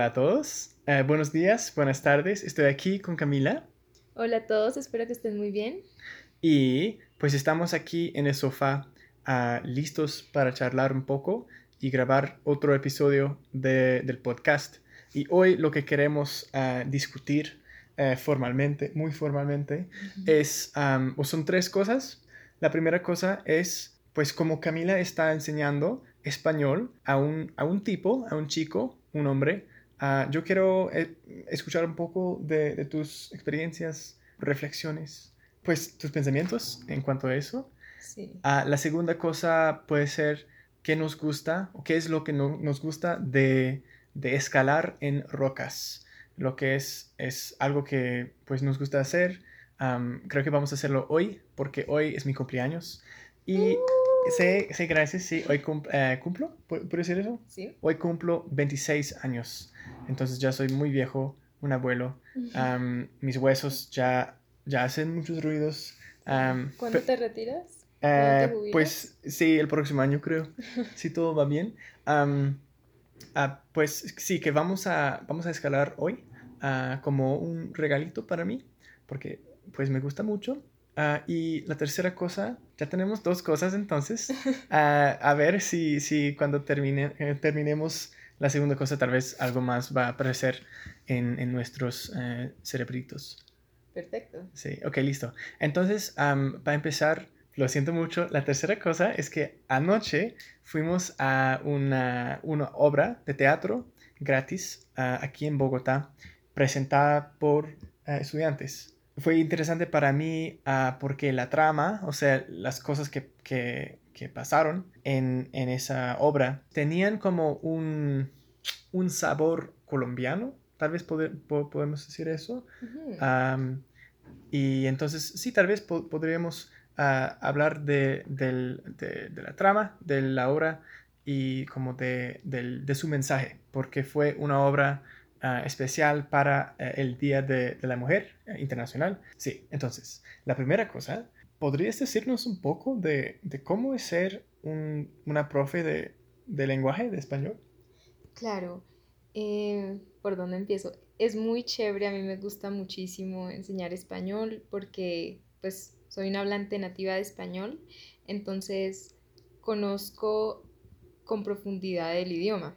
Hola a todos. Eh, buenos días, buenas tardes. Estoy aquí con Camila. Hola a todos, espero que estén muy bien. Y pues estamos aquí en el sofá ah, listos para charlar un poco y grabar otro episodio del podcast. Y hoy lo que queremos ah, discutir eh, formalmente, muy formalmente, es, o son tres cosas. La primera cosa es, pues como Camila está enseñando español a un, a un tipo, a un chico, un hombre, ah, yo quiero eh, escuchar un poco de, tus experiencias, reflexiones, pues tus pensamientos en cuanto a eso. Sí. Ah, la segunda cosa puede ser qué nos gusta o qué es lo que no, nos gusta de, de, escalar en rocas. Lo que es, es algo que pues nos gusta hacer. creo que vamos a hacerlo hoy porque hoy es mi cumpleaños. Y uh. Sí, sí, gracias. Sí, hoy eh, cumplo, ¿puedo decir eso? Sí. Hoy cumplo 26 años. Entonces ya soy muy viejo, un abuelo. mis huesos ya, ya hacen muchos ruidos. ¿Cuándo te retiras? Eh, pues sí, el próximo año creo. si todo va bien. Ah, pues sí, que vamos a, vamos a escalar hoy ah, como un regalito para mí, porque pues me gusta mucho. Ah, y la tercera cosa, ya tenemos dos cosas entonces. Ah, a ver si, si cuando termine, eh, terminemos la segunda cosa, tal vez algo más va a aparecer en, en nuestros eh, cerebritos. Perfecto. Sí, ok, listo. Entonces, para empezar, lo siento mucho, la tercera cosa es que anoche fuimos a una, una obra de teatro gratis ah, aquí en Bogotá, presentada por estudiantes fue interesante para mí ah, porque la trama, o sea, las cosas que, que, que pasaron en, en, esa obra, tenían como un, un sabor colombiano, tal vez podemos decir eso. y entonces, sí, tal vez podríamos ah, hablar de, de, de, la trama, de la obra y como de, de su mensaje, porque fue una obra Ah, especial para eh, el Día de, la Mujer eh, Internacional. Sí, entonces, la primera cosa, ¿podrías decirnos un poco de, cómo es ser una profe de, lenguaje de español? Claro, eh, ¿por dónde empiezo? Es muy chévere, a mí me gusta muchísimo enseñar español porque pues soy una hablante nativa de español, entonces conozco con profundidad el idioma.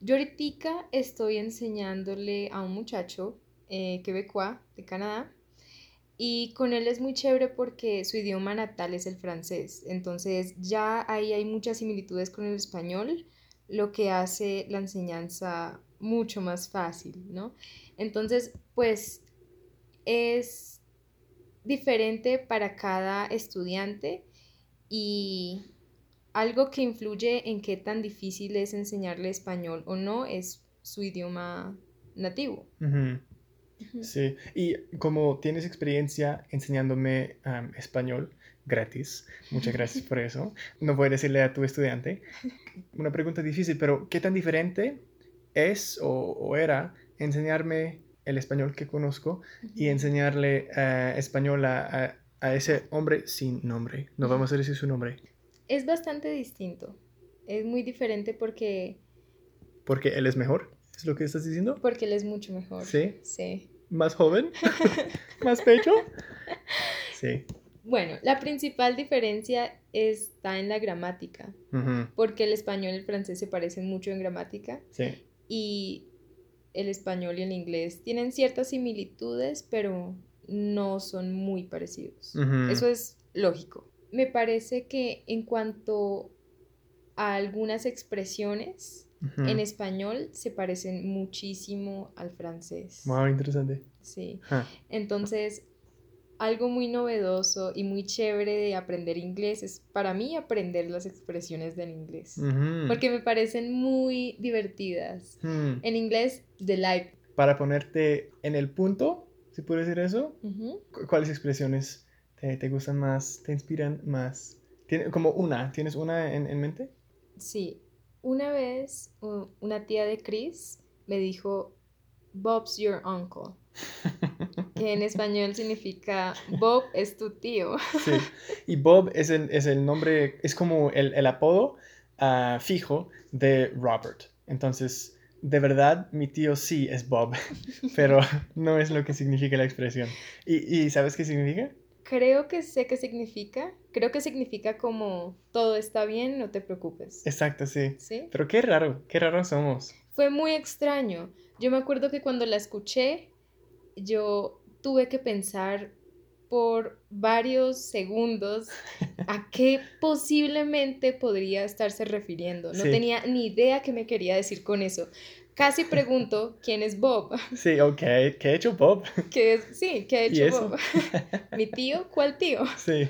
Yo ahorita estoy enseñándole a un muchacho eh, quebecois de Canadá y con él es muy chévere porque su idioma natal es el francés. Entonces ya ahí hay muchas similitudes con el español, lo que hace la enseñanza mucho más fácil, ¿no? Entonces, pues es diferente para cada estudiante y algo que influye en qué tan difícil es enseñarle español o no es su idioma nativo. Sí, y como tienes experiencia enseñándome español gratis, muchas gracias por eso, no voy a decirle a tu estudiante, una pregunta difícil, pero ¿qué tan diferente es o, era enseñarme el español que conozco y enseñarle eh, español a, a, ese hombre sin nombre? No vamos a decir su nombre. Es bastante distinto. Es muy diferente porque... Porque él es mejor, ¿es lo que estás diciendo? Porque él es mucho mejor. ¿Sí? Sí. ¿Más joven? ¿Más pecho? Sí. Bueno, la principal diferencia está en la gramática, porque el español y el francés se parecen mucho en gramática. Sí. Y el español y el inglés tienen ciertas similitudes, pero no son muy parecidos. Eso es lógico me parece que en cuanto a algunas expresiones en español se parecen muchísimo al francés. Wow, interesante. Sí. Entonces, algo muy novedoso y muy chévere de aprender inglés es para mí aprender las expresiones del inglés. Porque me parecen muy divertidas. En inglés, the life. Para ponerte en el punto, si puedo decir eso, ¿cuáles expresiones te, gustan más, te inspiran más? ¿Tiene, como una, ¿tienes una en, mente? Sí, una vez una tía de Chris me dijo, Bob's your uncle, que en español significa Bob es tu tío. sí, y Bob es el, es el nombre, es como el, el apodo ah, fijo de Robert. Entonces, de verdad mi tío sí es Bob, pero no es lo que significa la expresión. ¿Y, y sabes qué significa? Creo que sé qué significa. Creo que significa como todo está bien, no te preocupes. Exacto, sí. ¿Sí? Pero qué raro, qué raro somos. Fue muy extraño. Yo me acuerdo que cuando la escuché, yo tuve que pensar por varios segundos a qué posiblemente podría estarse refiriendo. No Sí. tenía ni idea qué me quería decir con eso. Casi pregunto quién es Bob. Sí, ok, ¿qué ha hecho Bob? ¿Qué es? Sí, ¿qué ha ¿Y hecho? Bob? ¿Mi tío? ¿Cuál tío? Sí,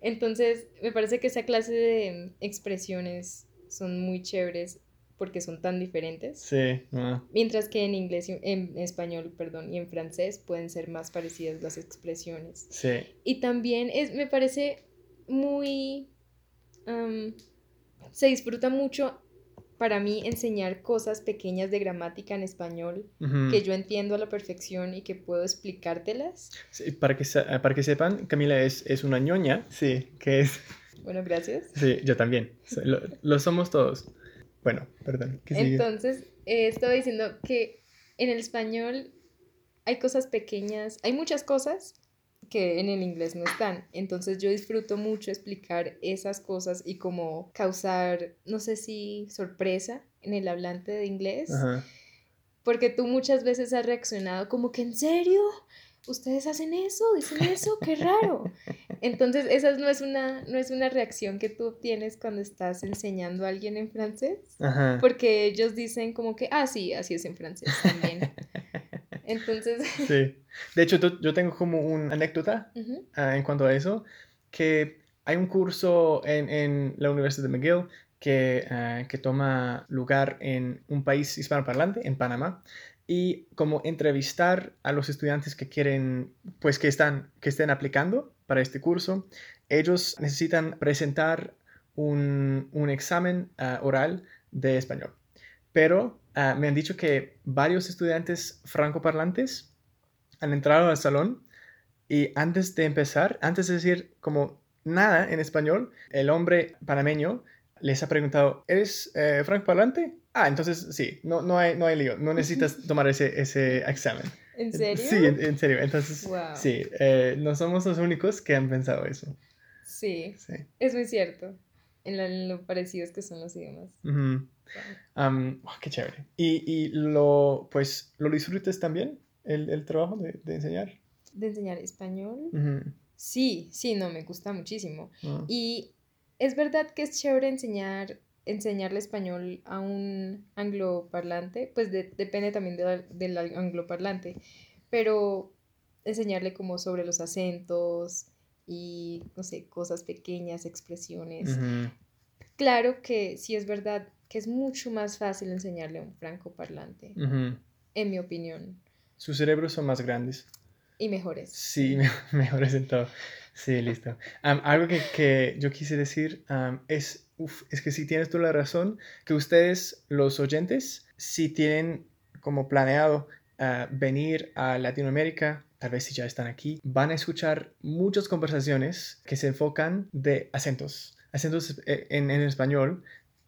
Entonces, me parece que esa clase de expresiones son muy chéveres porque son tan diferentes. sí. ah, Mientras que en inglés, en español, perdón, y en francés pueden ser más parecidas las expresiones. sí. Y también es, me parece muy... se disfruta mucho para mí enseñar cosas pequeñas de gramática en español ujú. que yo entiendo a la perfección y que puedo explicártelas. Sí, para, que, se- para que sepan, Camila es, es una ñoña, sí, que es... Bueno, gracias. Sí, yo también. Lo, lo somos todos. Bueno, perdón. ¿qué sigue? Entonces, eh, estaba diciendo que en el español hay cosas pequeñas, hay muchas cosas que en el inglés no están. Entonces yo disfruto mucho explicar esas cosas y como causar, no sé si sorpresa en el hablante de inglés, Ajá. porque tú muchas veces has reaccionado como que en serio, ustedes hacen eso, dicen eso, qué raro. Entonces esa no es una, no es una reacción que tú obtienes cuando estás enseñando a alguien en francés. Ajá. Porque ellos dicen como que, ah, sí, así es en francés también. Entonces, Sí. De hecho, yo tengo como una anécdota ujú, ah, en cuanto a eso, que hay un curso en, en la Universidad de McGill que, ah, que toma lugar en un país hispanoparlante, en Panamá, y como entrevistar a los estudiantes que quieren, pues que están, que estén aplicando para este curso, ellos necesitan presentar un, un examen ah, oral de español. Pero ah, me han dicho que varios estudiantes francoparlantes han entrado al salón y antes de empezar, antes de decir como nada en español, el hombre panameño les ha preguntado, ¿eres eh, francoparlante? Ah, entonces sí, no, no, hay, no hay lío, no necesitas tomar ese, ese examen. ¿en serio? Sí, en, en serio. Entonces, Wow. sí, eh, no somos los únicos que han pensado eso. Sí, Sí. es muy cierto. En, la- en lo parecidos que son los idiomas. Oh, qué chévere. Y, y lo, pues, ¿lo disfrutas también, el, el trabajo de, de enseñar? ¿De enseñar español? Sí, sí, no, me gusta muchísimo. Ah, Y es verdad que es chévere enseñar, enseñarle español a un angloparlante, pues de- depende también de del angloparlante, pero enseñarle como sobre los acentos y, no sé, cosas pequeñas, expresiones. Claro que sí es verdad que es mucho más fácil enseñarle a un francoparlante, en mi opinión, Sus cerebros son más grandes. y mejores. Sí, me- mejores en todo. Sí, listo. Am, algo que, que yo quise decir es, uf, es que si tienes toda la razón, que ustedes, los oyentes, si tienen como planeado ah, venir a Latinoamérica, tal vez si ya están aquí, van a escuchar muchas conversaciones que se enfocan de acentos, acentos eh, en, en español,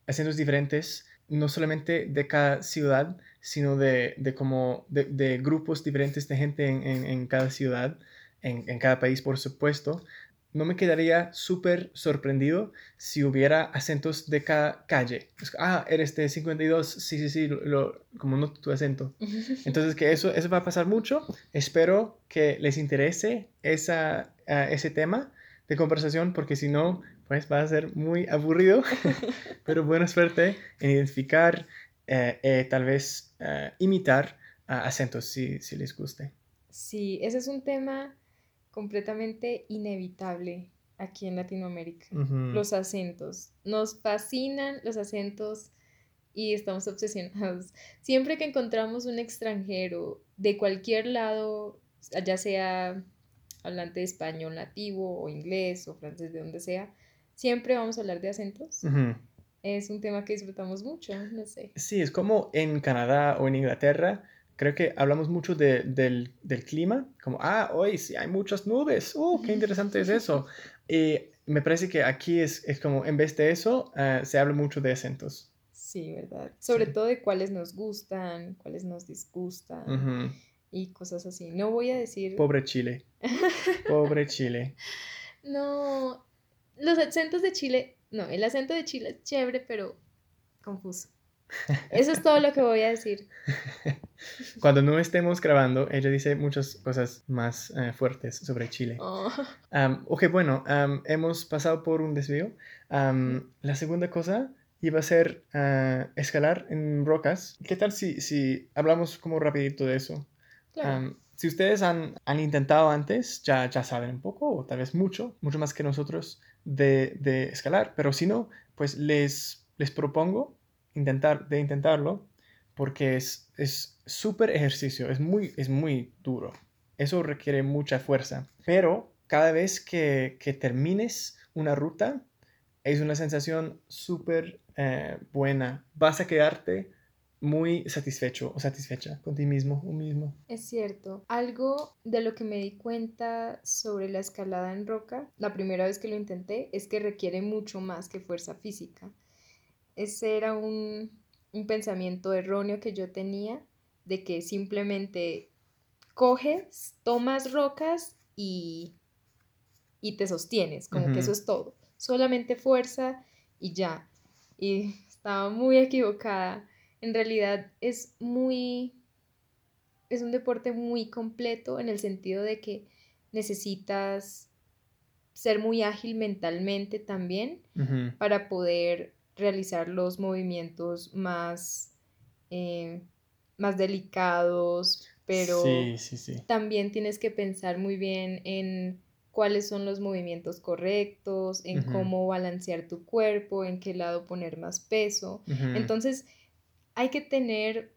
acentos diferentes, no solamente de cada ciudad, sino de, de como de, grupos diferentes de gente en, en- en cada ciudad, en, en cada país, por supuesto. No me quedaría súper sorprendido si hubiera acentos de cada calle. Ah, eres de 52, sí, sí, sí, lo, lo- como noto tu acento. Entonces, que eso, eso va a pasar mucho. Espero que les interese esa, ese tema de conversación, porque si no, pues va a ser muy aburrido. Pero buena suerte en identificar, eh, eh, tal vez eh, imitar acentos si, si les guste. Sí, ese es un tema completamente inevitable aquí en Latinoamérica. Los acentos. Nos fascinan los acentos y estamos obsesionados. Siempre que encontramos un extranjero de cualquier lado, ya sea hablante de español nativo o inglés o francés, de donde sea, siempre vamos a hablar de acentos. Es un tema que disfrutamos mucho, no sé. Sí, es como en Canadá o en Inglaterra, creo que hablamos mucho de- del, del clima, como, ah, hoy sí hay muchas nubes, oh, qué interesante es eso. Y me parece que aquí es, es como, en vez de eso, ah, se habla mucho de acentos. Sí, ¿verdad? Sobre todo de cuáles nos gustan, cuáles nos disgustan y cosas así. No voy a decir... Pobre Chile. Pobre Chile. No, los acentos de Chile, no, el acento de Chile es chévere, pero confuso. Eso es todo lo que voy a decir. Cuando no estemos grabando, ella dice muchas cosas más eh, fuertes sobre Chile. Oh. ok, bueno, hemos pasado por un desvío. la segunda cosa iba a ser uh, escalar en rocas. ¿Qué tal si, si hablamos como rapidito de eso? si ustedes han, han, intentado antes, ya, ya saben un poco, o tal vez mucho, mucho más que nosotros, de, de escalar. Pero si no, pues les, les propongo intentar, de intentarlo, porque es súper ejercicio, es muy, es muy duro. Eso requiere mucha fuerza. Pero cada vez que, que termines una ruta, es una sensación súper eh, buena. Vas a quedarte muy satisfecho o satisfecha con ti mismo o mismo. Es cierto. Algo de lo que me di cuenta sobre la escalada en roca, la primera vez que lo intenté, es que requiere mucho más que fuerza física. Ese era un, un pensamiento erróneo que yo tenía de que simplemente coges, tomas rocas y, y te sostienes, como que eso es todo. Solamente fuerza y ya. Y estaba muy equivocada. En realidad es muy, es un deporte muy completo en el sentido de que necesitas ser muy ágil mentalmente también para poder realizar los movimientos más, eh, más delicados, pero también tienes que pensar muy bien en cuáles son los movimientos correctos, en cómo balancear tu cuerpo, en qué lado poner más peso. Entonces, hay que tener,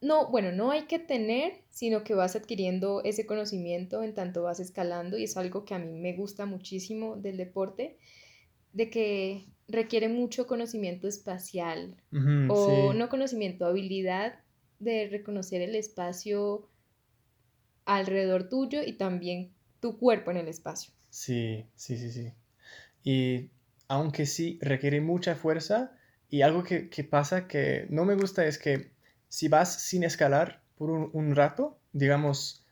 no, bueno, no hay que tener, sino que vas adquiriendo ese conocimiento en tanto vas escalando y es algo que a mí me gusta muchísimo del deporte, de que requiere mucho conocimiento espacial o no conocimiento, habilidad de reconocer el espacio alrededor tuyo y también tu cuerpo en el espacio. Sí, sí, sí, sí. Y aunque sí requiere mucha fuerza y algo que, pasa que no me gusta es que si vas sin escalar por un, rato, digamos,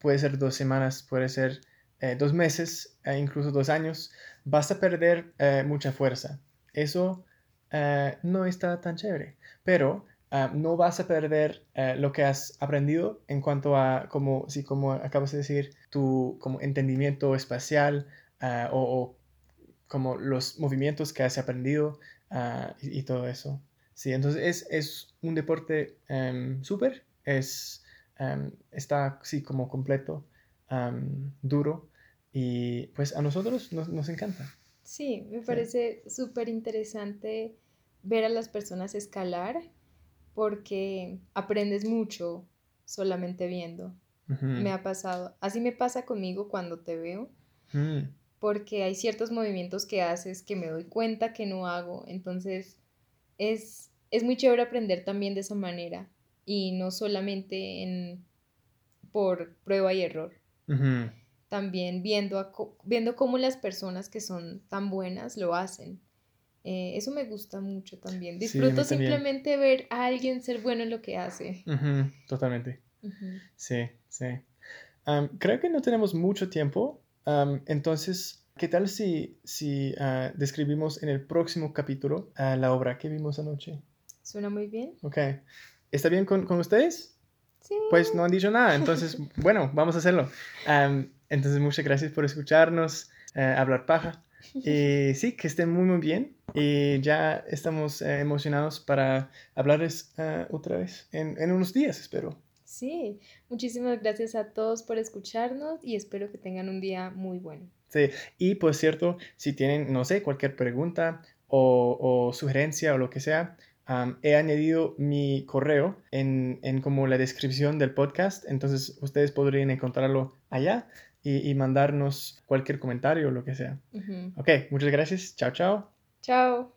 puede ser dos semanas, puede ser eh, dos meses, e incluso dos años, vas a perder eh, mucha fuerza. Eso eh, no está tan chévere, pero no vas a perder eh, lo que has aprendido en cuanto a, como, sí, como acabas de decir, tu como entendimiento espacial o, como los movimientos que has aprendido y, todo eso. Sí, entonces es, es un deporte em, súper, es, em, está sí como completo, duro y pues a nosotros nos, nos encanta. Sí, me parece súper interesante ver a las personas escalar porque aprendes mucho solamente viendo. Me ha pasado. Así me pasa conmigo cuando te veo. Mm. Porque hay ciertos movimientos que haces que me doy cuenta que no hago. Entonces es, es muy chévere aprender también de esa manera. Y no solamente en, por prueba y error también viendo, viendo cómo las personas que son tan buenas lo hacen. Eh, eso me gusta mucho también. Disfruto simplemente ver a alguien ser bueno en lo que hace. totalmente. Sí, sí. creo que no tenemos mucho tiempo. entonces, ¿qué tal si, si ah, describimos en el próximo capítulo uh, la obra que vimos anoche? Suena muy bien. Ok. ¿Está bien con, con ustedes? Sí. Pues no han dicho nada, entonces, bueno, vamos a hacerlo. Entonces, muchas gracias por escucharnos, eh, hablar paja. Y sí, que estén muy, muy bien. Y ya estamos eh, emocionados para hablarles eh, otra vez en, en unos días, espero. Sí, muchísimas gracias a todos por escucharnos y espero que tengan un día muy bueno. Sí, y por cierto, si tienen, no sé, cualquier pregunta o, o sugerencia o lo que sea, he añadido mi correo en, en, como la descripción del podcast, entonces ustedes podrían encontrarlo allá y, mandarnos cualquier comentario o lo que sea. Ok, muchas gracias. Chao, chao. Chao.